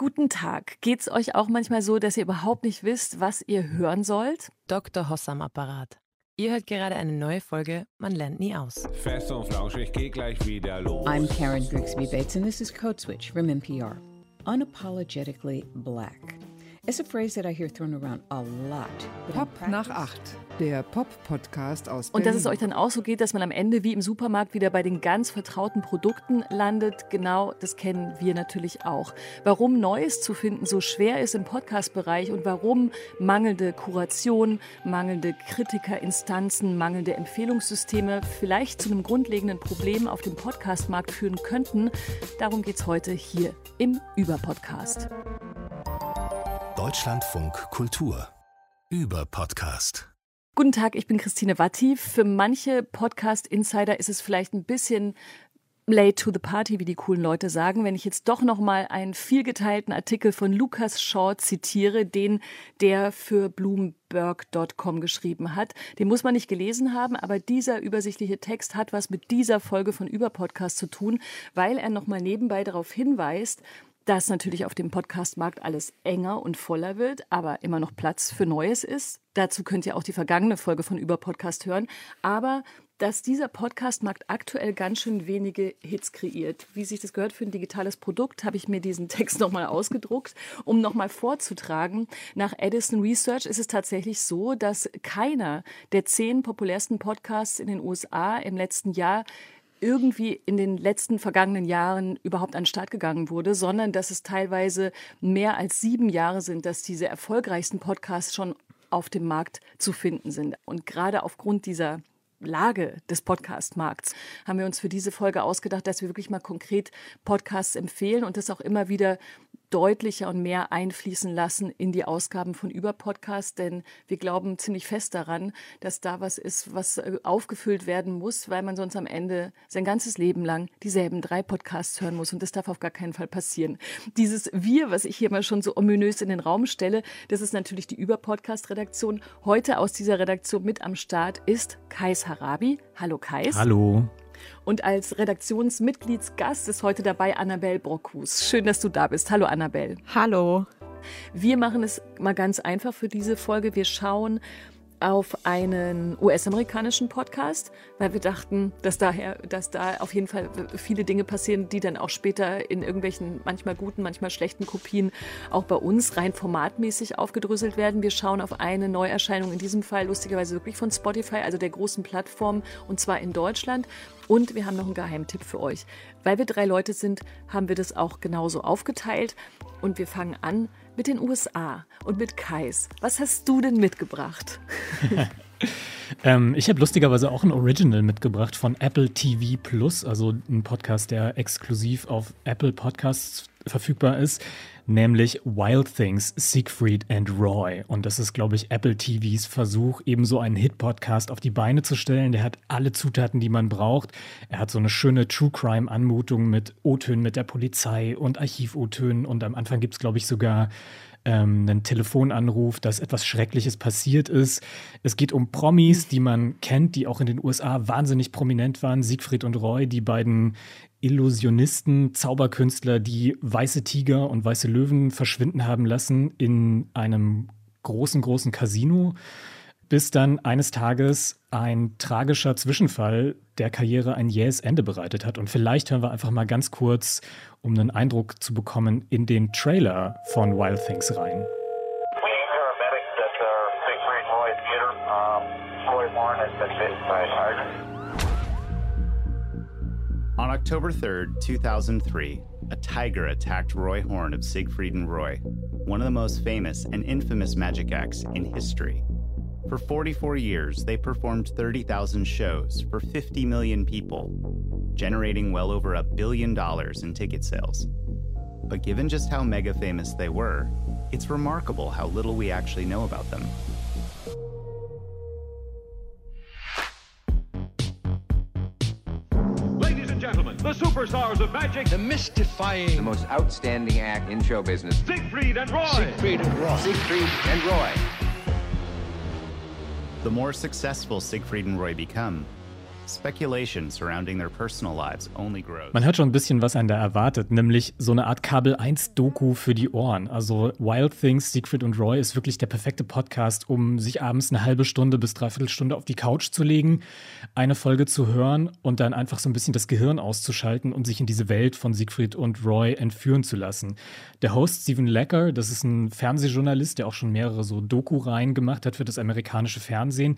Guten Tag. Geht's euch auch manchmal so, dass ihr überhaupt nicht wisst, was ihr hören sollt? Dr. Hoss am Apparat. Ihr hört gerade eine neue Folge Man lernt nie aus. Fest und flauschig geht gleich wieder los. I'm Karen Grigsby Bates, and this is Code Switch from NPR. Unapologetically black. It's a phrase that I hear thrown around a lot. Pop nach acht, der Pop-Podcast aus Und dass es euch dann auch so geht, dass man am Ende wie im Supermarkt wieder bei den ganz vertrauten Produkten landet, genau das kennen wir natürlich auch. Warum Neues zu finden so schwer ist im Podcast-Bereich und warum mangelnde Kuration, mangelnde Kritikerinstanzen, mangelnde Empfehlungssysteme vielleicht zu einem grundlegenden Problem auf dem Podcast-Markt führen könnten, darum geht's heute hier im Über-Podcast. Deutschlandfunk Kultur über Podcast. Guten Tag, ich bin Christine Watti. Für manche Podcast-Insider ist es vielleicht ein bisschen late to the party, wie die coolen Leute sagen, wenn ich jetzt doch noch mal einen vielgeteilten Artikel von Lukas Shaw zitiere, den der für Bloomberg.com geschrieben hat. Den muss man nicht gelesen haben, aber dieser übersichtliche Text hat was mit dieser Folge von Überpodcast zu tun, weil er noch mal nebenbei darauf hinweist, dass natürlich auf dem Podcast-Markt alles enger und voller wird, aber immer noch Platz für Neues ist. Dazu könnt ihr auch die vergangene Folge von Überpodcast hören. Aber dass dieser Podcast-Markt aktuell ganz schön wenige Hits kreiert. Wie sich das gehört für ein digitales Produkt, habe ich mir diesen Text nochmal ausgedruckt, um nochmal vorzutragen. Nach Edison Research ist es tatsächlich so, dass keiner der zehn populärsten Podcasts in den USA im letzten Jahr irgendwie in den letzten vergangenen Jahren überhaupt an den Start gegangen wurde, sondern dass es teilweise mehr als sieben Jahre sind, dass diese erfolgreichsten Podcasts schon auf dem Markt zu finden sind. Und gerade aufgrund dieser Lage des Podcast-Markts haben wir uns für diese Folge ausgedacht, dass wir wirklich mal konkret Podcasts empfehlen und das auch immer wieder deutlicher und mehr einfließen lassen in die Ausgaben von Überpodcast, denn wir glauben ziemlich fest daran, dass da was ist, was äh, aufgefüllt werden muss, weil man sonst am Ende sein ganzes Leben lang dieselben drei Podcasts hören muss und das darf auf gar keinen Fall passieren. Dieses Wir, was ich hier mal schon so ominös in den Raum stelle, das ist natürlich die Überpodcast-Redaktion. Heute aus dieser Redaktion mit am Start ist Kais Harabi. Hallo Kais. Hallo. Und als Redaktionsmitgliedsgast ist heute dabei Annabelle Brockhus. Schön, dass du da bist. Hallo Annabelle. Hallo. Wir machen es mal ganz einfach für diese Folge. Wir schauen auf einen US-amerikanischen Podcast, weil wir dachten, dass daher, dass da auf jeden Fall viele Dinge passieren, die dann auch später in irgendwelchen manchmal guten, manchmal schlechten Kopien auch bei uns rein formatmäßig aufgedröselt werden. Wir schauen auf eine Neuerscheinung, in diesem Fall lustigerweise wirklich von Spotify, also der großen Plattform, und zwar in Deutschland. Und wir haben noch einen Geheimtipp für euch. Weil wir drei Leute sind, haben wir das auch genauso aufgeteilt. Und wir fangen an mit den USA und mit Kais. Was hast du denn mitgebracht? Ähm, ich habe lustigerweise auch ein Original mitgebracht von Apple TV Plus, also ein Podcast, der exklusiv auf Apple Podcasts verfügbar ist, nämlich Wild Things, Siegfried and Roy. Und das ist, glaube ich, Apple TVs Versuch, eben so einen Hit-Podcast auf die Beine zu stellen. Der hat alle Zutaten, die man braucht. Er hat so eine schöne True Crime-Anmutung mit O-Tönen mit der Polizei und Archiv-O-Tönen. Und am Anfang gibt es, glaube ich, sogar ähm, einen Telefonanruf, dass etwas Schreckliches passiert ist. Es geht um Promis, die man kennt, die auch in den USA wahnsinnig prominent waren. Siegfried und Roy, die beiden Illusionisten, Zauberkünstler, die weiße Tiger und weiße Löwen verschwinden haben lassen in einem großen, großen Casino, bis dann eines Tages ein tragischer Zwischenfall der Karriere ein jähes Ende bereitet hat. Und vielleicht hören wir einfach mal ganz kurz, um einen Eindruck zu bekommen, in den Trailer von Wild Things rein. We paramedics at uh, Siegfried Roy Theater. Um, Roy Warren has been bitten by a tiger. On October 3rd, 2003, a tiger attacked Roy Horn of Siegfried and Roy, one of the most famous and infamous magic acts in history. For 44 years, they performed 30,000 shows for 50 million people, generating well over a billion dollars in ticket sales. But given just how mega famous they were, it's remarkable how little we actually know about them. Ladies and gentlemen, the superstars of magic, The mystifying the most outstanding act in show business. Siegfried and Roy. Siegfried and Roy. Siegfried and Roy. The more successful Siegfried and Roy become, Man hört schon ein bisschen, was einen da erwartet, nämlich so eine Art Kabel 1 Doku für die Ohren. Also Wild Things, Siegfried und Roy ist wirklich der perfekte Podcast, um sich abends eine halbe Stunde bis dreiviertel Stunde auf die Couch zu legen, eine Folge zu hören und dann einfach so ein bisschen das Gehirn auszuschalten und sich in diese Welt von Siegfried und Roy entführen zu lassen. Der Host Stephen Lecker, das ist ein Fernsehjournalist, der auch schon mehrere so Doku-Reihen gemacht hat für das amerikanische Fernsehen.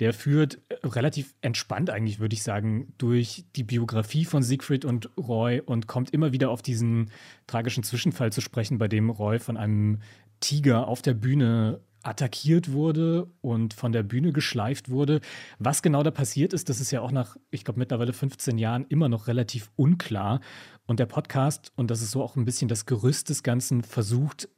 Der führt relativ entspannt eigentlich, würde ich sagen, durch die Biografie von Siegfried und Roy und kommt immer wieder auf diesen tragischen Zwischenfall zu sprechen, bei dem Roy von einem Tiger auf der Bühne attackiert wurde und von der Bühne geschleift wurde. Was genau da passiert ist, das ist ja auch nach, ich glaube, mittlerweile 15 Jahren immer noch relativ unklar. Und der Podcast, und das ist so auch ein bisschen das Gerüst des Ganzen, versucht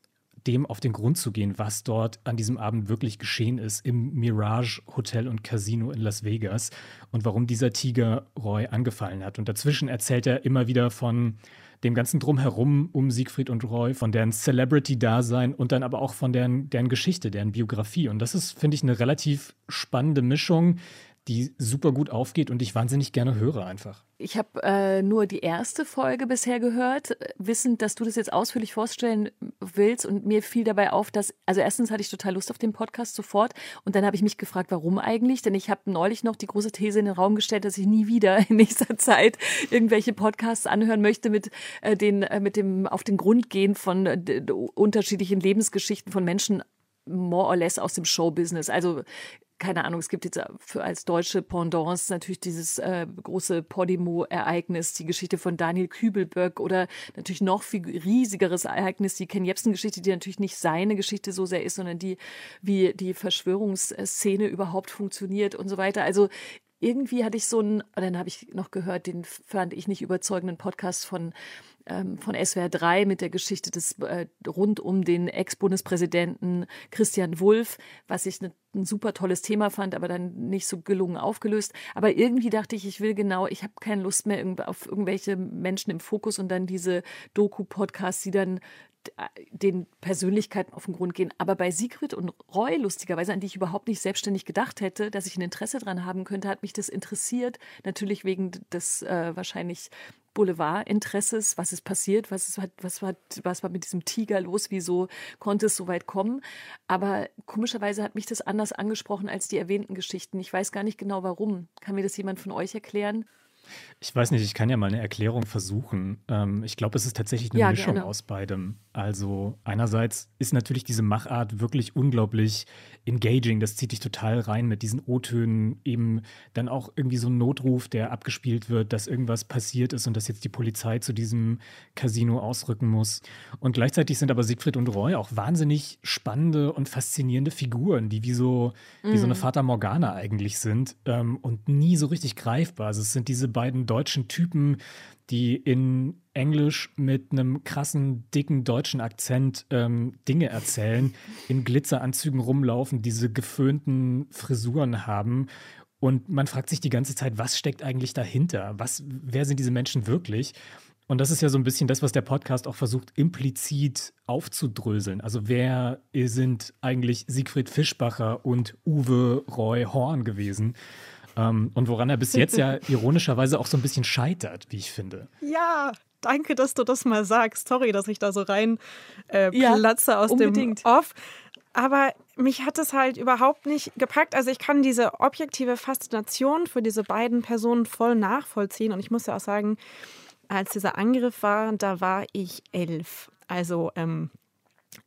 dem auf den Grund zu gehen, was dort an diesem Abend wirklich geschehen ist im Mirage Hotel und Casino in Las Vegas und warum dieser Tiger Roy angefallen hat. Und dazwischen erzählt er immer wieder von dem ganzen Drumherum um Siegfried und Roy, von deren Celebrity-Dasein und dann aber auch von deren, deren Geschichte, deren Biografie. Und das ist, finde ich, eine relativ spannende Mischung, die super gut aufgeht und ich wahnsinnig gerne höre einfach. Ich habe äh, nur die erste Folge bisher gehört, wissend, dass du das jetzt ausführlich vorstellen willst und mir fiel dabei auf, dass, also erstens hatte ich total Lust auf den Podcast sofort und dann habe ich mich gefragt, warum eigentlich, denn ich habe neulich noch die große These in den Raum gestellt, dass ich nie wieder in nächster Zeit irgendwelche Podcasts anhören möchte mit äh, den, äh, mit dem auf den Grund gehen von äh, unterschiedlichen Lebensgeschichten von Menschen more or less aus dem Showbusiness. Also keine Ahnung, es gibt jetzt für als deutsche Pendants natürlich dieses äh, große Podimo-Ereignis, die Geschichte von Daniel Kübelböck oder natürlich noch viel riesigeres Ereignis, die Ken Jebsen-Geschichte, die natürlich nicht seine Geschichte so sehr ist, sondern die, wie die Verschwörungsszene überhaupt funktioniert und so weiter. Also irgendwie hatte ich so einen, dann habe ich noch gehört, den fand ich nicht überzeugenden Podcast von ähm, von SWR 3 mit der Geschichte des äh, rund um den Ex-Bundespräsidenten Christian Wulff, was ich ne, ein super tolles Thema fand, aber dann nicht so gelungen aufgelöst. Aber irgendwie dachte ich, ich will genau, ich habe keine Lust mehr auf irgendwelche Menschen im Fokus und dann diese Doku-Podcasts, die dann den Persönlichkeiten auf den Grund gehen. Aber bei Sigrid und Roy, lustigerweise, an die ich überhaupt nicht selbstständig gedacht hätte, dass ich ein Interesse dran haben könnte, hat mich das interessiert. Natürlich wegen des äh, wahrscheinlich Boulevardinteresses, was ist passiert, was, ist, was, war, was war mit diesem Tiger los, wieso konnte es so weit kommen. Aber komischerweise hat mich das anders angesprochen als die erwähnten Geschichten. Ich weiß gar nicht genau warum. Kann mir das jemand von euch erklären? Ich weiß nicht, ich kann ja mal eine Erklärung versuchen. Ähm, ich glaube, es ist tatsächlich eine ja, Mischung gerne. aus beidem. Also einerseits ist natürlich diese Machart wirklich unglaublich engaging. Das zieht dich total rein mit diesen O-Tönen. Eben dann auch irgendwie so ein Notruf, der abgespielt wird, dass irgendwas passiert ist und dass jetzt die Polizei zu diesem Casino ausrücken muss. Und gleichzeitig sind aber Siegfried und Roy auch wahnsinnig spannende und faszinierende Figuren, die wie so, mm. wie so eine mhm. Fata Morgana eigentlich sind ähm, und nie so richtig greifbar. Also es sind diese beiden deutschen Typen, die in Englisch mit einem krassen, dicken deutschen Akzent ähm, Dinge erzählen, in Glitzeranzügen rumlaufen, diese geföhnten Frisuren haben. Und man fragt sich die ganze Zeit, was steckt eigentlich dahinter? Was, wer sind diese Menschen wirklich? Und das ist ja so ein bisschen das, was der Podcast auch versucht, implizit aufzudröseln. Also wer sind eigentlich Siegfried Fischbacher und Uwe Roy Horn gewesen? Ähm, und woran er bis jetzt ja ironischerweise auch so ein bisschen scheitert, wie ich finde. Ja, danke, dass du das mal sagst. Sorry, dass ich da so rein äh, platze ja, aus unbedingt. dem Off. Aber mich hat es halt überhaupt nicht gepackt. Also ich kann diese objektive Faszination für diese beiden Personen voll nachvollziehen. Und ich muss ja auch sagen, als dieser Angriff war, da war ich elf. Also ähm,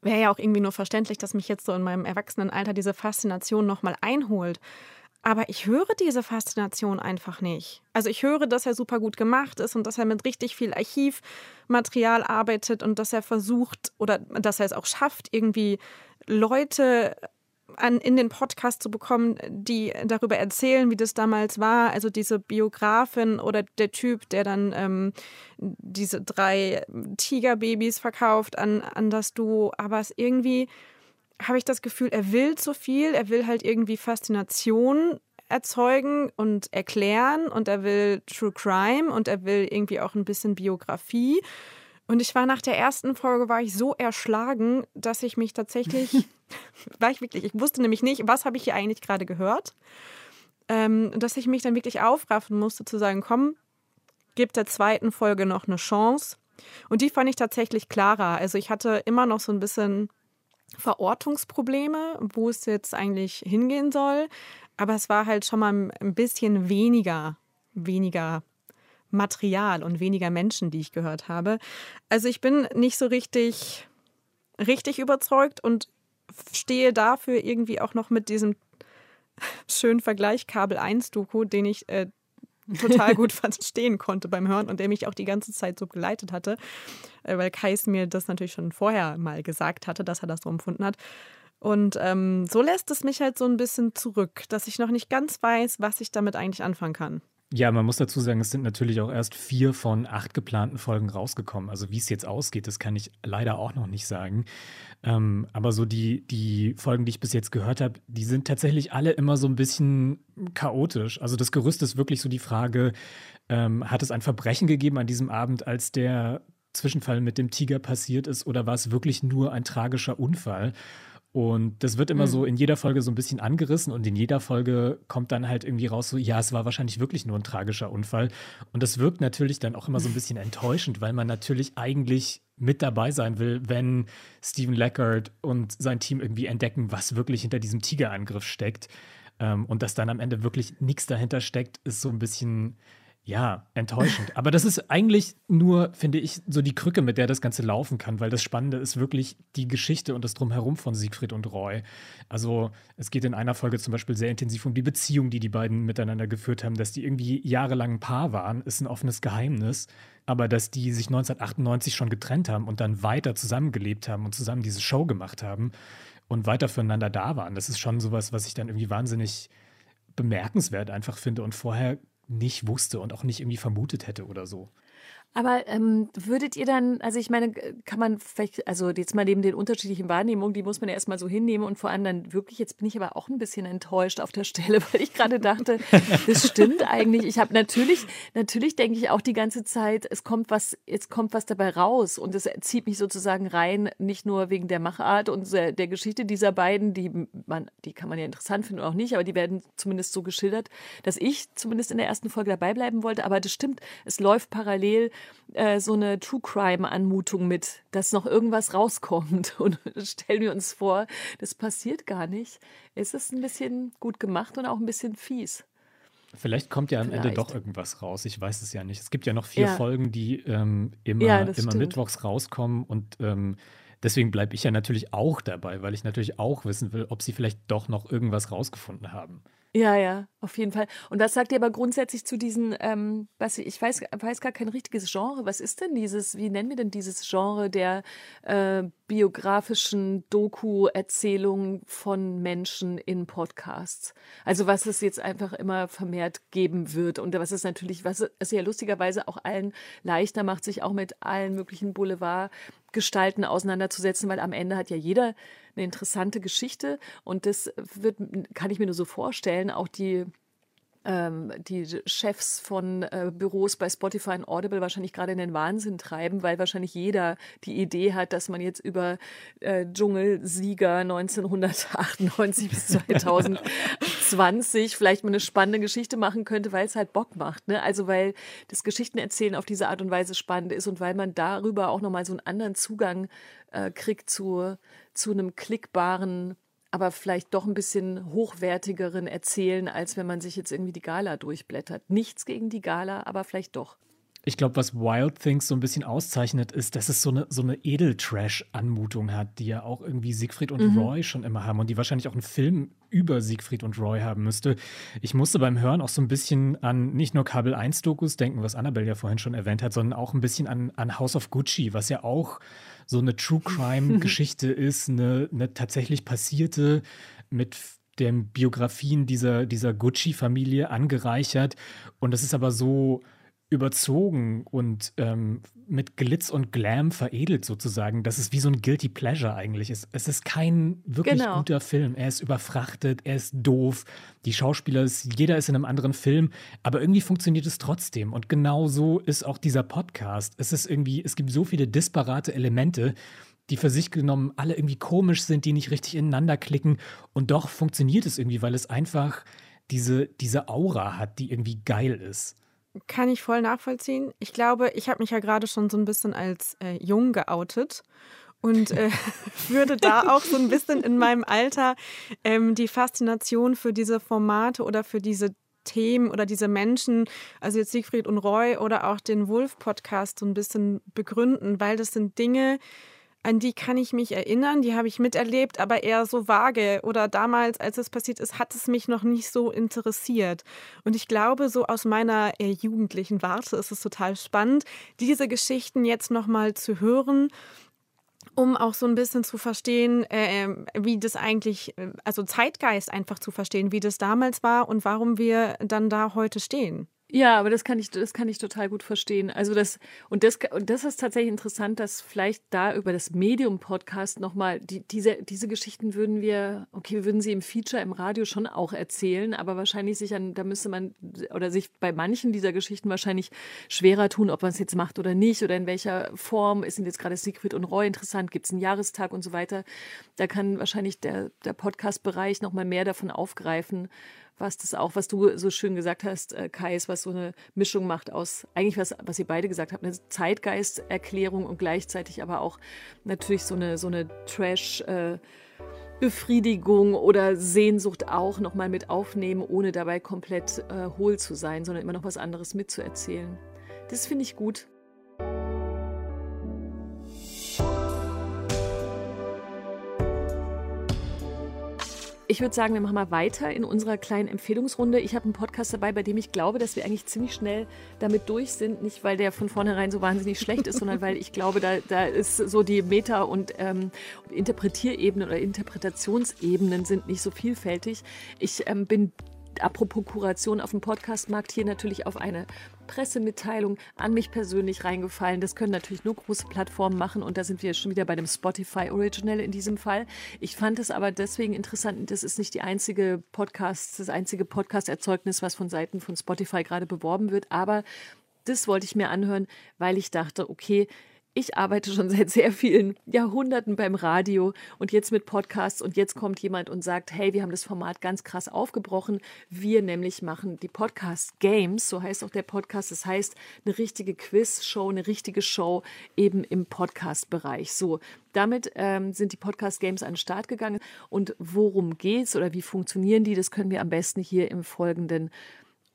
wäre ja auch irgendwie nur verständlich, dass mich jetzt so in meinem Erwachsenenalter diese Faszination nochmal einholt. Aber ich höre diese Faszination einfach nicht. Also ich höre, dass er super gut gemacht ist und dass er mit richtig viel Archivmaterial arbeitet und dass er versucht oder dass er es auch schafft, irgendwie Leute an, in den Podcast zu bekommen, die darüber erzählen, wie das damals war. Also diese Biografin oder der Typ, der dann ähm, diese drei Tigerbabys verkauft an, an das Duo. Aber es irgendwie habe ich das Gefühl, er will zu viel, er will halt irgendwie Faszination erzeugen und erklären und er will True Crime und er will irgendwie auch ein bisschen Biografie. Und ich war nach der ersten Folge war ich so erschlagen, dass ich mich tatsächlich war ich wirklich, ich wusste nämlich nicht, was habe ich hier eigentlich gerade gehört. ähm, dass ich mich dann wirklich aufraffen musste, zu sagen, komm, gib der zweiten Folge noch eine Chance. Und die fand ich tatsächlich klarer. Also ich hatte immer noch so ein bisschen Verortungsprobleme, wo es jetzt eigentlich hingehen soll. Aber es war halt schon mal ein bisschen weniger, weniger Material und weniger Menschen, die ich gehört habe. Also ich bin nicht so richtig, richtig überzeugt und stehe dafür irgendwie auch noch mit diesem schönen Vergleich Kabel 1 Doku, den ich äh, total gut verstehen konnte beim Hören und der mich auch die ganze Zeit so geleitet hatte, äh, weil Kais mir das natürlich schon vorher mal gesagt hatte, dass er das so empfunden hat. Und ähm, so lässt es mich halt so ein bisschen zurück, dass ich noch nicht ganz weiß, was ich damit eigentlich anfangen kann. Ja, man muss dazu sagen, es sind natürlich auch erst vier von acht geplanten Folgen rausgekommen. Also wie es jetzt ausgeht, das kann ich leider auch noch nicht sagen. Ähm, aber so die, die Folgen, die ich bis jetzt gehört habe, die sind tatsächlich alle immer so ein bisschen chaotisch. Also das Gerüst ist wirklich so die Frage, ähm, hat es ein Verbrechen gegeben an diesem Abend, als der Zwischenfall mit dem Tiger passiert ist, oder war es wirklich nur ein tragischer Unfall? Und das wird immer mhm. so in jeder Folge so ein bisschen angerissen und in jeder Folge kommt dann halt irgendwie raus, so, ja, es war wahrscheinlich wirklich nur ein tragischer Unfall. Und das wirkt natürlich dann auch immer so ein bisschen enttäuschend, weil man natürlich eigentlich mit dabei sein will, wenn Stephen Leckert und sein Team irgendwie entdecken, was wirklich hinter diesem Tigerangriff steckt. Ähm, und dass dann am Ende wirklich nichts dahinter steckt, ist so ein bisschen ja, enttäuschend. Aber das ist eigentlich nur, finde ich, so die Krücke, mit der das Ganze laufen kann, weil das Spannende ist wirklich die Geschichte und das Drumherum von Siegfried und Roy. Also es geht in einer Folge zum Beispiel sehr intensiv um die Beziehung, die die beiden miteinander geführt haben, dass die irgendwie jahrelang ein Paar waren, ist ein offenes Geheimnis. Aber dass die sich 1998 schon getrennt haben und dann weiter zusammengelebt haben und zusammen diese Show gemacht haben und weiter füreinander da waren, das ist schon sowas, was ich dann irgendwie wahnsinnig bemerkenswert einfach finde. Und vorher nicht wusste und auch nicht irgendwie vermutet hätte oder so. Aber ähm, würdet ihr dann, also ich meine, kann man vielleicht, also jetzt mal neben den unterschiedlichen Wahrnehmungen, die muss man ja erstmal so hinnehmen und vor allem dann wirklich, jetzt bin ich aber auch ein bisschen enttäuscht auf der Stelle, weil ich gerade dachte, das stimmt eigentlich. Ich habe natürlich, natürlich denke ich auch die ganze Zeit, es kommt was, jetzt kommt was dabei raus und es zieht mich sozusagen rein, nicht nur wegen der Machart und der, der Geschichte dieser beiden, die man, die kann man ja interessant finden oder auch nicht, aber die werden zumindest so geschildert, dass ich zumindest in der ersten Folge dabei bleiben wollte. Aber das stimmt, es läuft parallel äh, so eine True Crime-Anmutung mit, dass noch irgendwas rauskommt. Und stellen wir uns vor, das passiert gar nicht. Es ist ein bisschen gut gemacht und auch ein bisschen fies. Vielleicht kommt ja am Vielleicht. Ende doch irgendwas raus. Ich weiß es ja nicht. Es gibt ja noch vier ja. Folgen, die ähm, immer, ja, immer mittwochs rauskommen und ähm, deswegen bleibe ich ja natürlich auch dabei, weil ich natürlich auch wissen will, ob sie vielleicht doch noch irgendwas rausgefunden haben. Ja, ja, auf jeden Fall. Und was sagt ihr aber grundsätzlich zu diesen, ähm, was ich weiß, weiß gar kein richtiges Genre. Was ist denn dieses, wie nennen wir denn dieses Genre der äh, biografischen Doku-Erzählungen von Menschen in Podcasts? Also was es jetzt einfach immer vermehrt geben wird und was es natürlich, was es ja lustigerweise auch allen leichter macht, sich auch mit allen möglichen Boulevardgestalten auseinanderzusetzen, weil am Ende hat ja jeder eine interessante Geschichte. Und das wird, kann ich mir nur so vorstellen, auch die ähm, die Chefs von äh, Büros bei Spotify und Audible wahrscheinlich gerade in den Wahnsinn treiben, weil wahrscheinlich jeder die Idee hat, dass man jetzt über äh, Dschungelsieger 1998 bis 2020 vielleicht mal eine spannende Geschichte machen könnte, weil es halt Bock macht. Ne? Also weil das Geschichtenerzählen auf diese Art und Weise spannend ist und weil man darüber auch nochmal so einen anderen Zugang äh, kriegt zu, zu einem klickbaren aber vielleicht doch ein bisschen hochwertigeren erzählen, als wenn man sich jetzt irgendwie die Gala durchblättert. Nichts gegen die Gala, aber vielleicht doch. Ich glaube, was Wild Things so ein bisschen auszeichnet, ist, dass es so eine, so eine Edeltrash-Anmutung hat, die ja auch irgendwie Siegfried und mhm. Roy schon immer haben und die wahrscheinlich auch einen Film über Siegfried und Roy haben müsste. Ich musste beim Hören auch so ein bisschen an nicht nur Kabel 1-Dokus denken, was Annabelle ja vorhin schon erwähnt hat, sondern auch ein bisschen an, an House of Gucci, was ja auch so eine True Crime-Geschichte ist, eine, eine tatsächlich passierte mit den Biografien dieser, dieser Gucci-Familie angereichert. Und das ist aber so überzogen und ähm, mit Glitz und Glam veredelt sozusagen, dass es wie so ein Guilty Pleasure eigentlich ist. Es ist kein wirklich genau. guter Film. Er ist überfrachtet, er ist doof. Die Schauspieler, ist, jeder ist in einem anderen Film, aber irgendwie funktioniert es trotzdem. Und genau so ist auch dieser Podcast. Es ist irgendwie, es gibt so viele disparate Elemente, die für sich genommen alle irgendwie komisch sind, die nicht richtig ineinander klicken. Und doch funktioniert es irgendwie, weil es einfach diese, diese Aura hat, die irgendwie geil ist. Kann ich voll nachvollziehen. Ich glaube, ich habe mich ja gerade schon so ein bisschen als äh, jung geoutet und äh, würde da auch so ein bisschen in meinem Alter ähm, die Faszination für diese Formate oder für diese Themen oder diese Menschen, also jetzt Siegfried und Roy oder auch den Wolf-Podcast so ein bisschen begründen, weil das sind Dinge, an die kann ich mich erinnern, die habe ich miterlebt, aber eher so vage. Oder damals, als es passiert ist, hat es mich noch nicht so interessiert. Und ich glaube, so aus meiner äh, jugendlichen Warte ist es total spannend, diese Geschichten jetzt nochmal zu hören um auch so ein bisschen zu verstehen, äh, wie das eigentlich, äh, also Zeitgeist einfach zu verstehen, wie das damals war und warum wir dann da heute stehen. Ja, aber das kann ich, das kann ich total gut verstehen. Also das, und das, und das ist tatsächlich interessant, dass vielleicht da über das Medium-Podcast nochmal, die, diese, diese Geschichten würden wir, okay, wir würden sie im Feature im Radio schon auch erzählen, aber wahrscheinlich sich an, da müsste man, oder sich bei manchen dieser Geschichten wahrscheinlich schwerer tun, ob man es jetzt macht oder nicht, oder in welcher Form. Ist denn jetzt gerade Siegfried und Roy interessant? Gibt es einen Jahrestag und so weiter? Da kann wahrscheinlich der, der Podcast-Bereich nochmal mehr davon aufgreifen was das auch, was du so schön gesagt hast, äh, Kai, ist, was so eine Mischung macht aus, eigentlich was, was ihr beide gesagt habt, eine Zeitgeisterklärung und gleichzeitig aber auch natürlich so eine, so eine Trash- äh, Befriedigung oder Sehnsucht auch nochmal mit aufnehmen, ohne dabei komplett äh, hohl zu sein, sondern immer noch was anderes mitzuerzählen. Das finde ich gut. Ich würde sagen, wir machen mal weiter in unserer kleinen Empfehlungsrunde. Ich habe einen Podcast dabei, bei dem ich glaube, dass wir eigentlich ziemlich schnell damit durch sind. Nicht, weil der von vornherein so wahnsinnig schlecht ist, sondern weil ich glaube, da, da ist so die Meta- und ähm, Interpretierebenen oder Interpretationsebenen sind nicht so vielfältig. Ich ähm, bin apropos Kuration auf dem Podcastmarkt hier natürlich auf eine Pressemitteilung an mich persönlich reingefallen. Das können natürlich nur große Plattformen machen und da sind wir schon wieder bei dem Spotify Original in diesem Fall. Ich fand es aber deswegen interessant, das ist nicht die einzige Podcast, das einzige Podcast-Erzeugnis, was von Seiten von Spotify gerade beworben wird, aber das wollte ich mir anhören, weil ich dachte, okay, ich arbeite schon seit sehr vielen Jahrhunderten beim Radio und jetzt mit Podcasts und jetzt kommt jemand und sagt, hey, wir haben das Format ganz krass aufgebrochen. Wir nämlich machen die Podcast Games, so heißt auch der Podcast. Das heißt, eine richtige Quiz-Show, eine richtige Show eben im Podcast-Bereich. So, damit ähm, sind die Podcast Games an den Start gegangen. Und worum geht's oder wie funktionieren die? Das können wir am besten hier im folgenden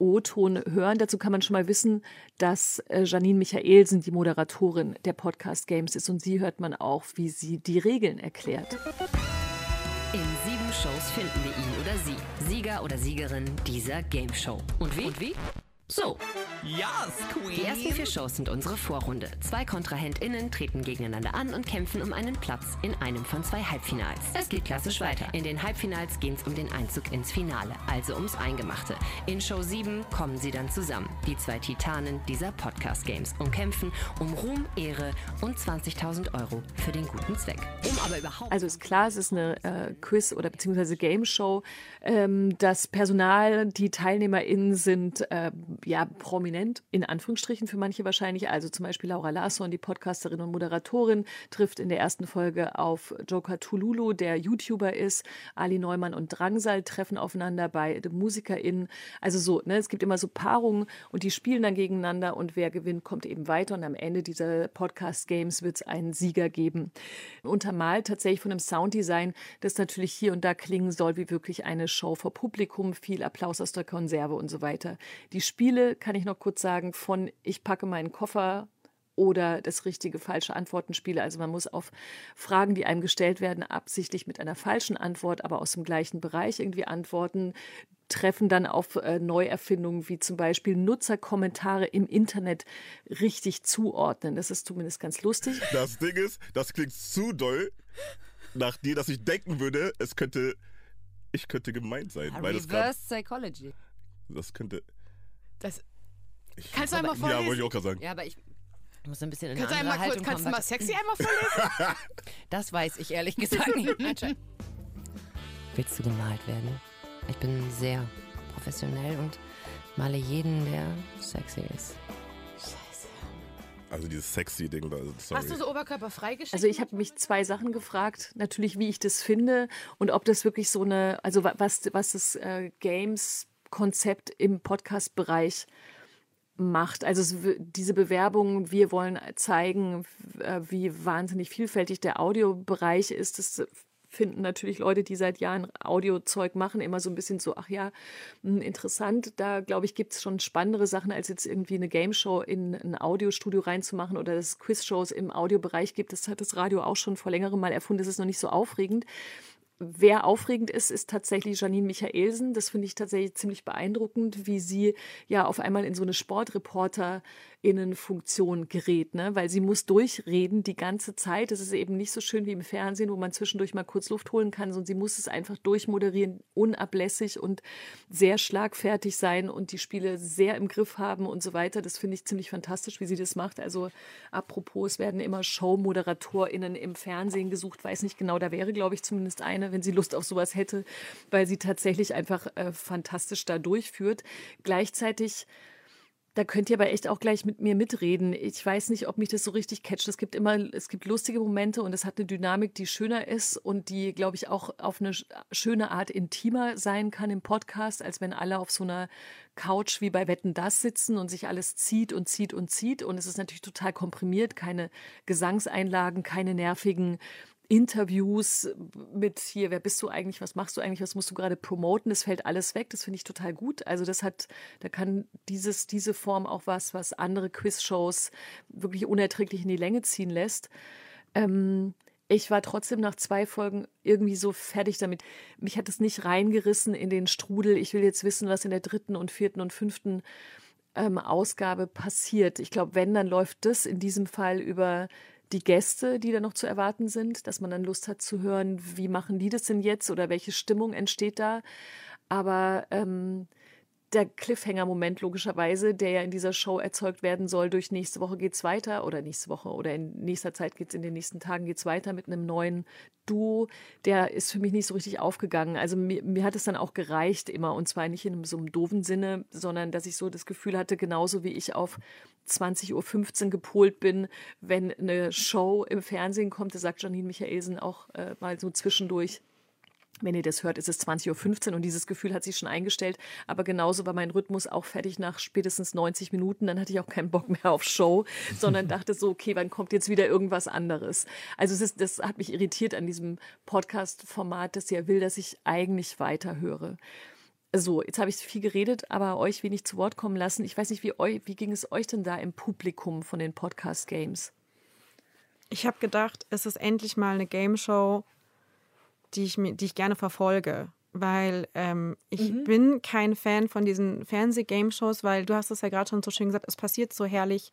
O-Ton hören. Dazu kann man schon mal wissen, dass äh, Janine Michaelsen die Moderatorin der Podcast Games ist und sie hört man auch, wie sie die Regeln erklärt. In sieben Shows finden wir ihn oder sie, Sieger oder Siegerin dieser Game Show. Und wie? Und wie? So. Yes, Queen. Die ersten vier Shows sind unsere Vorrunde. Zwei KontrahentInnen treten gegeneinander an und kämpfen um einen Platz in einem von zwei Halbfinals. Es geht klassisch weiter. In den Halbfinals geht es um den Einzug ins Finale, also ums Eingemachte. In Show 7 kommen sie dann zusammen, die zwei Titanen dieser Podcast-Games, und kämpfen um Ruhm, Ehre und 20.000 Euro für den guten Zweck. Um aber überhaupt. Also ist klar, es ist eine äh, Quiz- oder beziehungsweise Game-Show. Ähm, das Personal, die TeilnehmerInnen sind äh, ja, prominent, in Anführungsstrichen für manche wahrscheinlich. Also zum Beispiel Laura Larsson, die Podcasterin und Moderatorin, trifft in der ersten Folge auf Joker Tululu, der YouTuber ist. Ali Neumann und Drangsal treffen aufeinander bei MusikerInnen. Also so, ne, es gibt immer so Paarungen und die spielen dann gegeneinander und wer gewinnt, kommt eben weiter. Und am Ende dieser Podcast-Games wird es einen Sieger geben. Untermalt tatsächlich von einem Sounddesign, das natürlich hier und da klingen soll wie wirklich eine Show vor Publikum, viel Applaus aus der Konserve und so weiter. Die Spiele Spiele, kann ich noch kurz sagen, von ich packe meinen Koffer oder das richtige falsche Antworten spiele. Also man muss auf Fragen, die einem gestellt werden, absichtlich mit einer falschen Antwort, aber aus dem gleichen Bereich irgendwie antworten, treffen dann auf äh, Neuerfindungen wie zum Beispiel Nutzerkommentare im Internet richtig zuordnen. Das ist zumindest ganz lustig. Das Ding ist, das klingt zu doll nach dir, dass ich denken würde, es könnte, ich könnte gemeint sein. Reverse das grad, Psychology. Das könnte. Das. Ich, Kannst du einmal vorlesen? Ja, wollte ich auch gerade sagen. Ja, aber ich muss ein bisschen in Kannst du eine andere einmal kurz, Haltung kannst du mal sexy einmal vorlesen? Das weiß ich ehrlich gesagt nicht. Willst du gemalt werden? Ich bin sehr professionell und male jeden, der sexy ist. Also dieses sexy Ding da. Sorry. Hast du so oberkörperfrei geschickt? Also ich habe mich zwei Sachen gefragt, natürlich wie ich das finde und ob das wirklich so eine, also wa- was, was das äh, Games Konzept im Podcast-Bereich macht. Also es, diese Bewerbung, wir wollen zeigen, äh, wie wahnsinnig vielfältig der Audiobereich ist. Das finden natürlich Leute, die seit Jahren Audiozeug machen, immer so ein bisschen so, ach ja, hm, interessant. Da, glaube ich, gibt es schon spannendere Sachen, als jetzt irgendwie eine Game Show in ein Audiostudio reinzumachen oder dass es Quizshows im Audiobereich gibt. Das hat das Radio auch schon vor längerem mal erfunden. Das ist noch nicht so aufregend. Wer aufregend ist, ist tatsächlich Janine Michaelsen. Das finde ich tatsächlich ziemlich beeindruckend, wie sie ja auf einmal in so eine Sportreporter Innenfunktion gerät, ne? weil sie muss durchreden die ganze Zeit. Das ist eben nicht so schön wie im Fernsehen, wo man zwischendurch mal kurz Luft holen kann, sondern sie muss es einfach durchmoderieren, unablässig und sehr schlagfertig sein und die Spiele sehr im Griff haben und so weiter. Das finde ich ziemlich fantastisch, wie sie das macht. Also apropos, es werden immer Showmoderatorinnen im Fernsehen gesucht, weiß nicht genau, da wäre, glaube ich, zumindest eine, wenn sie Lust auf sowas hätte, weil sie tatsächlich einfach äh, fantastisch da durchführt. Gleichzeitig da könnt ihr aber echt auch gleich mit mir mitreden. Ich weiß nicht, ob mich das so richtig catcht. Es gibt immer, es gibt lustige Momente und es hat eine Dynamik, die schöner ist und die, glaube ich, auch auf eine schöne Art intimer sein kann im Podcast, als wenn alle auf so einer Couch wie bei Wetten das sitzen und sich alles zieht und zieht und zieht. Und es ist natürlich total komprimiert, keine Gesangseinlagen, keine nervigen Interviews mit hier, wer bist du eigentlich, was machst du eigentlich, was musst du gerade promoten, das fällt alles weg, das finde ich total gut. Also das hat, da kann dieses, diese Form auch was, was andere Quizshows wirklich unerträglich in die Länge ziehen lässt. Ähm, ich war trotzdem nach zwei Folgen irgendwie so fertig damit. Mich hat es nicht reingerissen in den Strudel. Ich will jetzt wissen, was in der dritten und vierten und fünften ähm, Ausgabe passiert. Ich glaube, wenn, dann läuft das in diesem Fall über die Gäste, die da noch zu erwarten sind, dass man dann Lust hat zu hören, wie machen die das denn jetzt oder welche Stimmung entsteht da. Aber ähm, der Cliffhanger-Moment logischerweise, der ja in dieser Show erzeugt werden soll, durch nächste Woche geht's weiter oder nächste Woche oder in nächster Zeit geht's in den nächsten Tagen geht's weiter mit einem neuen Duo, der ist für mich nicht so richtig aufgegangen. Also mir, mir hat es dann auch gereicht immer und zwar nicht in so einem doofen Sinne, sondern dass ich so das Gefühl hatte, genauso wie ich auf 20.15 Uhr gepolt bin, wenn eine Show im Fernsehen kommt, das sagt Janine Michaelsen auch äh, mal so zwischendurch, wenn ihr das hört, ist es 20.15 Uhr und dieses Gefühl hat sich schon eingestellt. Aber genauso war mein Rhythmus auch fertig nach spätestens 90 Minuten. Dann hatte ich auch keinen Bock mehr auf Show, sondern dachte so, okay, wann kommt jetzt wieder irgendwas anderes? Also es ist, das hat mich irritiert an diesem Podcast-Format, dass ja will, dass ich eigentlich weiterhöre. So, jetzt habe ich viel geredet, aber euch wenig zu Wort kommen lassen. Ich weiß nicht, wie, eu, wie ging es euch denn da im Publikum von den Podcast-Games? Ich habe gedacht, es ist endlich mal eine Game Show, die ich, die ich gerne verfolge. Weil ähm, ich mhm. bin kein Fan von diesen Fernseh-Game-Shows, weil du hast es ja gerade schon so schön gesagt, es passiert so herrlich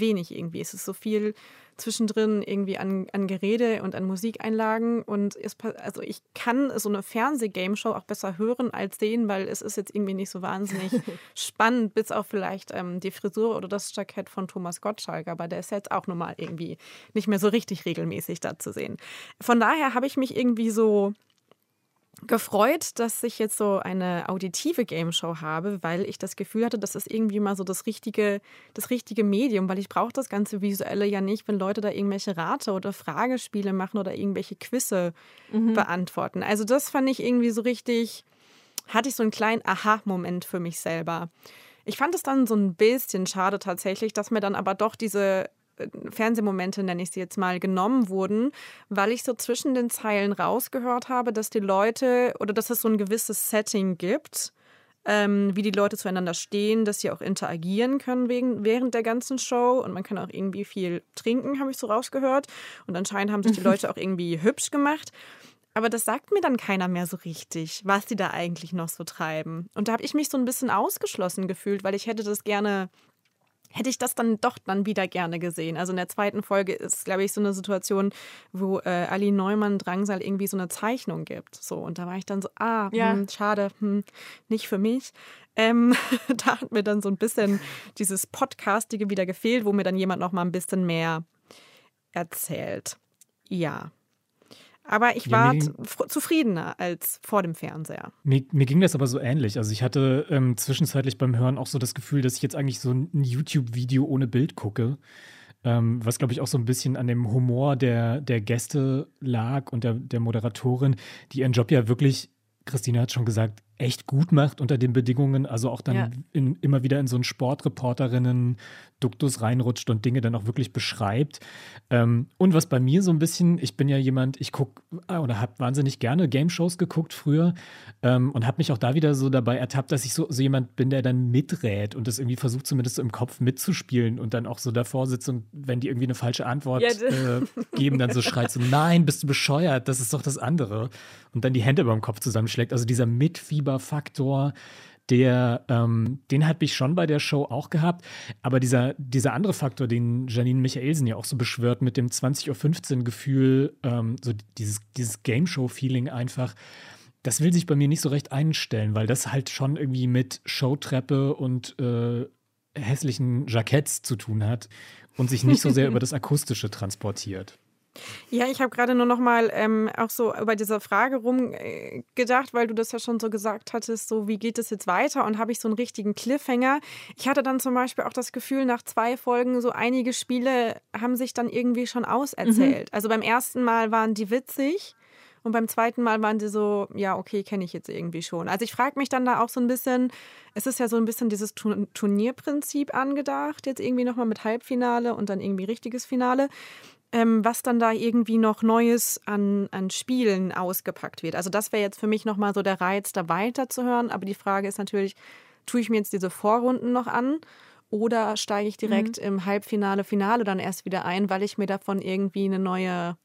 wenig irgendwie. Es ist so viel zwischendrin irgendwie an, an Gerede und an Musikeinlagen. Und es, also ich kann so eine Fernseh-Game-Show auch besser hören als sehen, weil es ist jetzt irgendwie nicht so wahnsinnig spannend, bis auf vielleicht ähm, die Frisur oder das Jackett von Thomas Gottschalk. Aber der ist jetzt auch nochmal irgendwie nicht mehr so richtig regelmäßig da zu sehen. Von daher habe ich mich irgendwie so gefreut, dass ich jetzt so eine auditive Game Show habe, weil ich das Gefühl hatte, das ist irgendwie mal so das richtige, das richtige Medium, weil ich brauche das ganze Visuelle ja nicht, wenn Leute da irgendwelche Rate oder Fragespiele machen oder irgendwelche Quizze mhm. beantworten. Also das fand ich irgendwie so richtig, hatte ich so einen kleinen Aha-Moment für mich selber. Ich fand es dann so ein bisschen schade tatsächlich, dass mir dann aber doch diese Fernsehmomente, nenne ich sie jetzt mal, genommen wurden, weil ich so zwischen den Zeilen rausgehört habe, dass die Leute oder dass es so ein gewisses Setting gibt, ähm, wie die Leute zueinander stehen, dass sie auch interagieren können wegen, während der ganzen Show und man kann auch irgendwie viel trinken, habe ich so rausgehört. Und anscheinend haben sich die Leute auch irgendwie hübsch gemacht. Aber das sagt mir dann keiner mehr so richtig, was die da eigentlich noch so treiben. Und da habe ich mich so ein bisschen ausgeschlossen gefühlt, weil ich hätte das gerne hätte ich das dann doch dann wieder gerne gesehen. Also in der zweiten Folge ist, glaube ich, so eine Situation, wo äh, Ali Neumann Drangsal irgendwie so eine Zeichnung gibt. So, und da war ich dann so, ah, ja. hm, schade, hm, nicht für mich. Ähm, da hat mir dann so ein bisschen dieses Podcastige wieder gefehlt, wo mir dann jemand noch mal ein bisschen mehr erzählt. Ja. Aber ich war ja, zufriedener als vor dem Fernseher. Mir, mir, ging das aber so ähnlich. Also ich hatte ähm, zwischenzeitlich beim Hören auch so das Gefühl, dass ich jetzt eigentlich so ein YouTube-Video ohne Bild gucke. Ähm, was, glaube ich, auch so ein bisschen an dem Humor der, der Gäste lag und der, der Moderatorin, die ihren Job ja wirklich, Christine hat schon gesagt, echt gut macht unter den Bedingungen, also auch dann Ja. in, immer wieder in so einen Sportreporterinnen Duktus reinrutscht und Dinge dann auch wirklich beschreibt. Ähm, und was bei mir so ein bisschen, ich bin ja jemand, ich gucke oder habe wahnsinnig gerne Game-Shows geguckt früher ähm, und habe mich auch da wieder so dabei ertappt, dass ich so, so jemand bin, der dann miträt und das irgendwie versucht, zumindest so im Kopf mitzuspielen und dann auch so davor sitzt und wenn die irgendwie eine falsche Antwort Ja, äh, geben, dann so schreit so, nein, bist du bescheuert, das ist doch das andere. Und dann die Hände über dem Kopf zusammenschlägt. Also dieser Mitfieberfaktor, der, ähm, den habe ich schon bei der Show auch gehabt. Aber dieser, dieser andere Faktor, den Janine Michaelsen ja auch so beschwört mit dem 20.15 Uhr Gefühl, ähm, so dieses, dieses Game Show-Feeling einfach, das will sich bei mir nicht so recht einstellen, weil das halt schon irgendwie mit Showtreppe und äh, hässlichen Jacketts zu tun hat und sich nicht so sehr über das Akustische transportiert. Ja, ich habe gerade nur noch mal ähm, auch so über diese Frage rum äh, weil du das ja schon so gesagt hattest, so wie geht es jetzt weiter und habe ich so einen richtigen Cliffhanger. Ich hatte dann zum Beispiel auch das Gefühl, nach zwei Folgen, so einige Spiele haben sich dann irgendwie schon auserzählt. Also beim ersten Mal waren die witzig. Und beim zweiten Mal waren die so, ja, okay, kenne ich jetzt irgendwie schon. Also ich frage mich dann da auch so ein bisschen, es ist ja so ein bisschen dieses Tu- Turnierprinzip angedacht, jetzt irgendwie nochmal mit Halbfinale und dann irgendwie richtiges Finale ähm, was dann da irgendwie noch Neues an, an Spielen ausgepackt wird. Also das wäre jetzt für mich nochmal so der Reiz, da weiterzuhören. Aber die Frage ist natürlich, tue ich mir jetzt diese Vorrunden noch an oder steige ich direkt im Halbfinale, Finale dann erst wieder ein, weil ich mir davon irgendwie eine neue,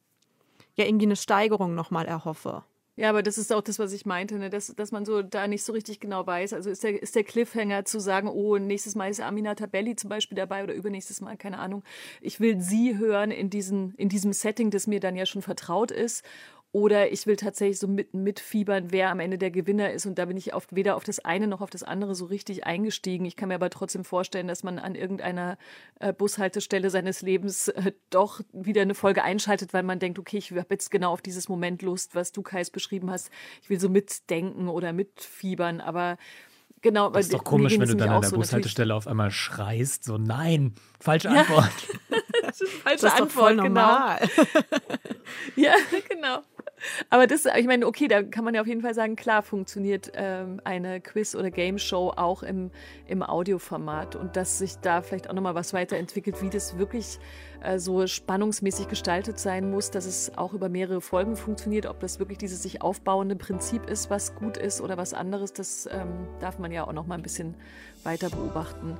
ja, irgendwie eine Steigerung nochmal erhoffe. Ja, aber das ist auch das, was ich meinte, ne? dass, dass man so da nicht so richtig genau weiß. Also ist der, ist der Cliffhanger zu sagen, oh, nächstes Mal ist Amina Tabelli zum Beispiel dabei oder übernächstes Mal, keine Ahnung. Ich will sie hören in, diesen, in diesem Setting, das mir dann ja schon vertraut ist. Oder ich will tatsächlich so mit, mitfiebern, wer am Ende der Gewinner ist. Und da bin ich oft weder auf das eine noch auf das andere so richtig eingestiegen. Ich kann mir aber trotzdem vorstellen, dass man an irgendeiner äh, Bushaltestelle seines Lebens äh, doch wieder eine Folge einschaltet, weil man denkt, okay, ich habe jetzt genau auf dieses Moment Lust, was du, Kais, beschrieben hast. Ich will so mitdenken oder mitfiebern. Aber genau. Das ist doch komisch, wenn du dann an der Bushaltestelle auf einmal schreist, so nein, falsche Ja. Antwort. das ist falsche Das ist doch Antwort, voll genau. normal. Ja, genau. Aber das, ich meine, okay, da kann man ja auf jeden Fall sagen, klar funktioniert ähm, eine Quiz- oder Game-Show auch im, im Audioformat und dass sich da vielleicht auch nochmal was weiterentwickelt, wie das wirklich äh, so spannungsmäßig gestaltet sein muss, dass es auch über mehrere Folgen funktioniert, ob das wirklich dieses sich aufbauende Prinzip ist, was gut ist oder was anderes, das ähm, darf man ja auch nochmal ein bisschen weiter beobachten.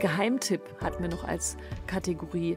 Geheimtipp hatten wir noch als Kategorie.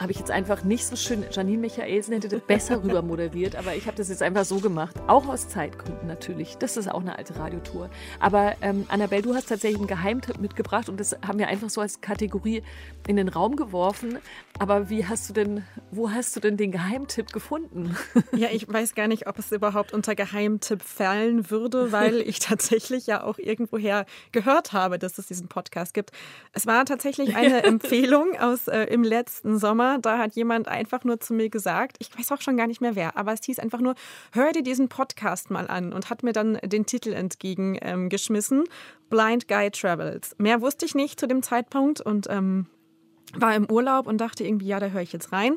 Habe ich jetzt einfach nicht so schön. Janine Michaelsen hätte das besser rüber moderiert, aber ich habe das jetzt einfach so gemacht. Auch aus Zeitgründen natürlich. Das ist auch eine alte Radiotour. Aber ähm, Annabelle, du hast tatsächlich einen Geheimtipp mitgebracht und das haben wir einfach so als Kategorie in den Raum geworfen. Aber wie hast du denn, wo hast du denn den Geheimtipp gefunden? Ja, ich weiß gar nicht, ob es überhaupt unter Geheimtipp fallen würde, weil ich tatsächlich ja auch irgendwoher gehört habe, dass es diesen Podcast gibt. Es war tatsächlich eine Empfehlung aus äh, im letzten Sommer. Da hat jemand einfach nur zu mir gesagt, ich weiß auch schon gar nicht mehr wer, aber es hieß einfach nur, hör dir diesen Podcast mal an und hat mir dann den Titel entgegengeschmissen, ähm, Blind Guy Travels. Mehr wusste ich nicht zu dem Zeitpunkt und ähm, war im Urlaub und dachte irgendwie, ja, da höre ich jetzt rein.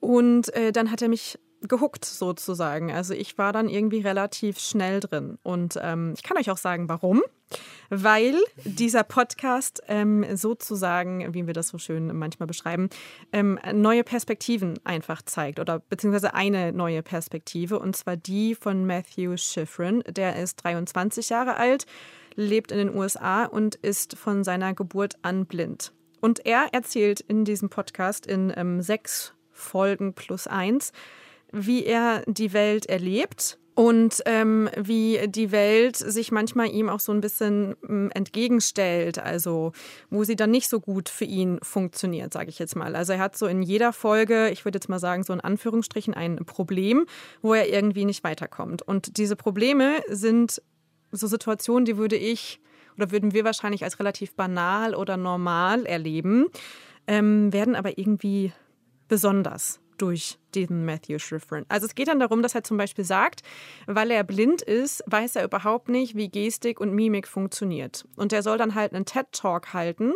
Und äh, dann hat er mich gehuckt sozusagen. Also ich war dann irgendwie relativ schnell drin. Und ähm, ich kann euch auch sagen, warum. Weil dieser Podcast ähm, sozusagen, wie wir das so schön manchmal beschreiben, ähm, neue Perspektiven einfach zeigt oder beziehungsweise eine neue Perspektive und zwar die von Matthew Schifrin. Der ist 23 Jahre alt, lebt in den USA und ist von seiner Geburt an blind. Und er erzählt in diesem Podcast in ähm, sechs Folgen plus eins, wie er die Welt erlebt und ähm, wie die Welt sich manchmal ihm auch so ein bisschen ähm, entgegenstellt, also wo sie dann nicht so gut für ihn funktioniert, sage ich jetzt mal. Also er hat so in jeder Folge, ich würde jetzt mal sagen, so in Anführungsstrichen ein Problem, wo er irgendwie nicht weiterkommt. Und diese Probleme sind so Situationen, die würde ich oder würden wir wahrscheinlich als relativ banal oder normal erleben, ähm, werden aber irgendwie besonders durch diesen Matthew Schifrin. Also es geht dann darum, dass er zum Beispiel sagt, weil er blind ist, weiß er überhaupt nicht, wie Gestik und Mimik funktioniert. Und er soll dann halt einen TED-Talk halten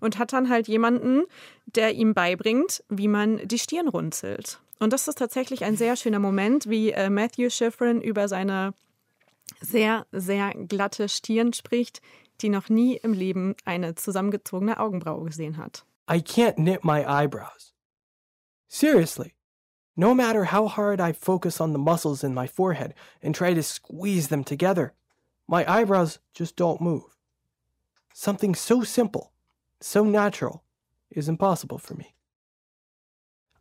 und hat dann halt jemanden, der ihm beibringt, wie man die Stirn runzelt. Und das ist tatsächlich ein sehr schöner Moment, wie äh, Matthew Schifrin über seine sehr, sehr glatte Stirn spricht, die noch nie im Leben eine zusammengezogene Augenbraue gesehen hat. I can't knit my eyebrows. Seriously. No matter how hard I focus on the muscles in my forehead and try to squeeze them together, my eyebrows just don't move. Something so simple, so natural, is impossible for me.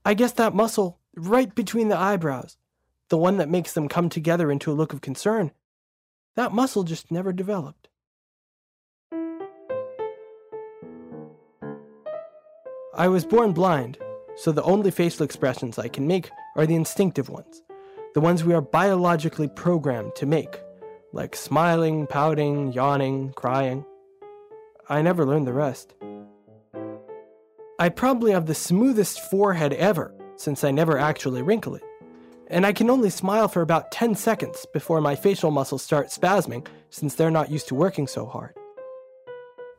I guess that muscle right between the eyebrows, the one that makes them come together into a look of concern, that muscle just never developed. I was born blind, so the only facial expressions I can make are the instinctive ones, the ones we are biologically programmed to make, like smiling, pouting, yawning, crying. I never learned the rest. I probably have the smoothest forehead ever, since I never actually wrinkle it. And I can only smile for about 10 seconds before my facial muscles start spasming, since they're not used to working so hard.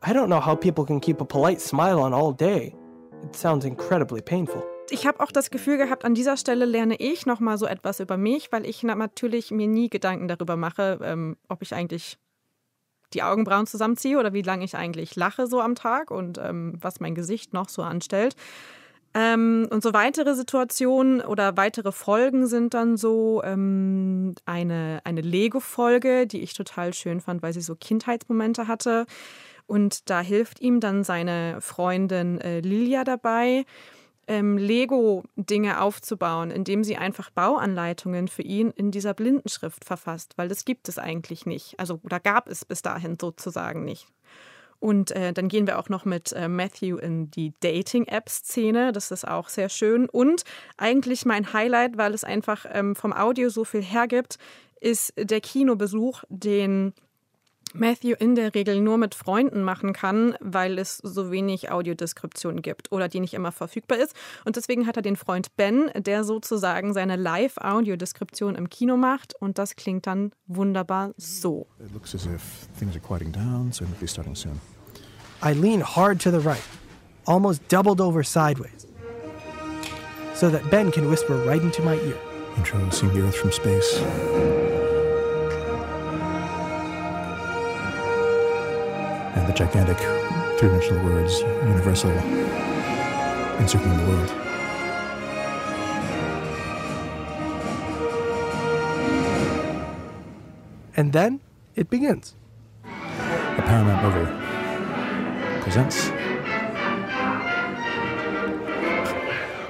I don't know how people can keep a polite smile on all day. It sounds incredibly painful. Ich habe auch das Gefühl gehabt, an dieser Stelle lerne ich noch mal so etwas über mich, weil ich natürlich mir nie Gedanken darüber mache, ähm, ob ich eigentlich die Augenbrauen zusammenziehe oder wie lange ich eigentlich lache so am Tag und ähm, was mein Gesicht noch so anstellt. Ähm, und so weitere Situationen oder weitere Folgen sind dann so ähm, eine, eine Lego-Folge, die ich total schön fand, weil sie so Kindheitsmomente hatte. Und da hilft ihm dann seine Freundin äh, Lilia dabei, ähm, Lego-Dinge aufzubauen, indem sie einfach Bauanleitungen für ihn in dieser Blindenschrift verfasst, weil das gibt es eigentlich nicht. Also, oder gab es bis dahin sozusagen nicht. Und äh, dann gehen wir auch noch mit äh, Matthew in die Dating-App-Szene. Das ist auch sehr schön. Und eigentlich mein Highlight, weil es einfach ähm, vom Audio so viel hergibt, ist der Kinobesuch, den Matthew in der Regel nur mit Freunden machen kann, weil es so wenig Audiodeskription gibt oder die nicht immer verfügbar ist. Und deswegen hat er den Freund Ben, der sozusagen seine Live-Audiodeskription im Kino macht. Und das klingt dann wunderbar so. It looks as if things are quieting down, so it be starting soon. I lean hard to the right, almost doubled over sideways, so that Ben can whisper right into my ear. Intro seeing the Earth from space. And the gigantic three-dimensional words, universal, encircling the world. And then it begins. A Paramount movie Präsenz.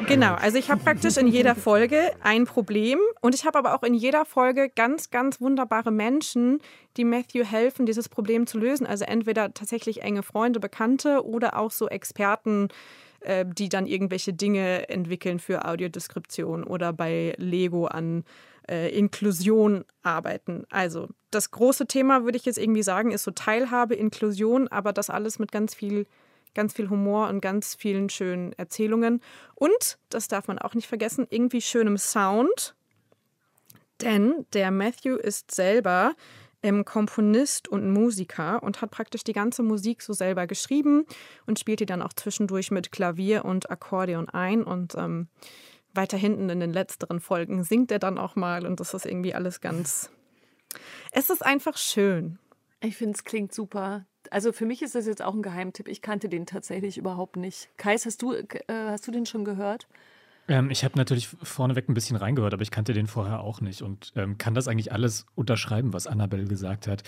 Genau, also ich habe praktisch in jeder Folge ein Problem und ich habe aber auch in jeder Folge ganz, ganz wunderbare Menschen, die Matthew helfen, dieses Problem zu lösen. Also entweder tatsächlich enge Freunde, Bekannte oder auch so Experten, äh, die dann irgendwelche Dinge entwickeln für Audiodeskription oder bei Lego an äh, Inklusion arbeiten. Also das große Thema, würde ich jetzt irgendwie sagen, ist so Teilhabe, Inklusion, aber das alles mit ganz viel, ganz viel Humor und ganz vielen schönen Erzählungen. Und, das darf man auch nicht vergessen, irgendwie schönem Sound. Denn der Matthew ist selber ähm, Komponist und Musiker und hat praktisch die ganze Musik so selber geschrieben und spielt die dann auch zwischendurch mit Klavier und Akkordeon ein. Und ähm, weiter hinten in den letzteren Folgen singt er dann auch mal und das ist irgendwie alles ganz. Es ist einfach schön. Ich finde, es klingt super. Also für mich ist das jetzt auch ein Geheimtipp. Ich kannte den tatsächlich überhaupt nicht. Kais, hast du, äh, hast du den schon gehört? Ähm, ich habe natürlich vorneweg ein bisschen reingehört, aber ich kannte den vorher auch nicht und ähm, kann das eigentlich alles unterschreiben, was Annabelle gesagt hat.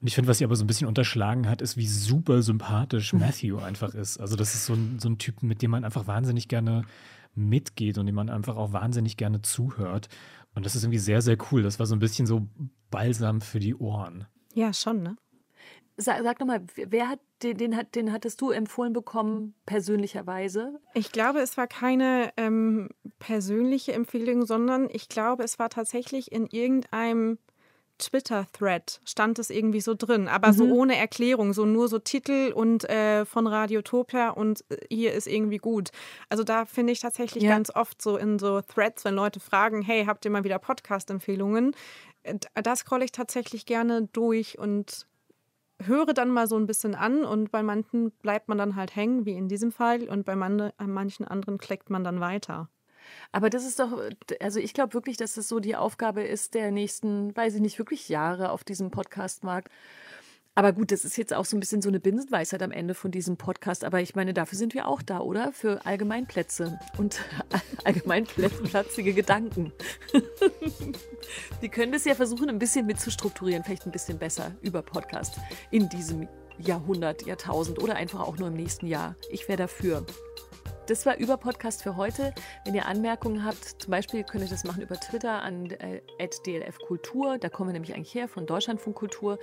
Und ich finde, was sie aber so ein bisschen unterschlagen hat, ist, wie super sympathisch Matthew einfach ist. Also das ist so ein, so ein Typ, mit dem man einfach wahnsinnig gerne mitgeht und dem man einfach auch wahnsinnig gerne zuhört. Und das ist irgendwie sehr, sehr cool. Das war so ein bisschen so Balsam für die Ohren. Ja, schon, ne? Sag, sag nochmal, wer hat den, den, hat, den hattest du empfohlen bekommen, persönlicherweise? Ich glaube, es war keine ähm, persönliche Empfehlung, sondern ich glaube, es war tatsächlich in irgendeinem Twitter-Thread stand es irgendwie so drin, aber mhm. so ohne Erklärung, so nur so Titel und äh, von Radiotopia und äh, hier ist irgendwie gut. Also da finde ich tatsächlich ja. ganz oft so in so Threads, wenn Leute fragen, hey, habt ihr mal wieder Podcast-Empfehlungen? Äh, da scrolle ich tatsächlich gerne durch und höre dann mal so ein bisschen an und bei manchen bleibt man dann halt hängen, wie in diesem Fall, und bei manchen anderen klickt man dann weiter. Aber das ist doch, also ich glaube wirklich, dass das so die Aufgabe ist der nächsten, weiß ich nicht, wirklich Jahre auf diesem Podcastmarkt. Aber gut, das ist jetzt auch so ein bisschen so eine Binsenweisheit am Ende von diesem Podcast. Aber ich meine, dafür sind wir auch da, oder? Für Allgemeinplätze und allgemeinplatzige Gedanken. wir können das ja versuchen, ein bisschen mitzustrukturieren, vielleicht ein bisschen besser über Podcast in diesem Jahrhundert, Jahrtausend oder einfach auch nur im nächsten Jahr. Ich wäre dafür. Das war über Podcast für heute. Wenn ihr Anmerkungen habt, zum Beispiel könnt ihr das machen über Twitter an äh, @dlfkultur. Da kommen wir nämlich eigentlich her von Deutschlandfunkkultur.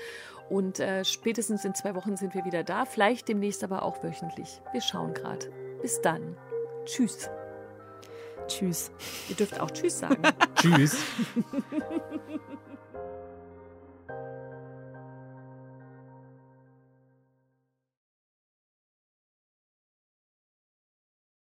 Und äh, spätestens in zwei Wochen sind wir wieder da. Vielleicht demnächst aber auch wöchentlich. Wir schauen gerade. Bis dann. Tschüss. Tschüss. Ihr dürft auch Tschüss sagen. Tschüss.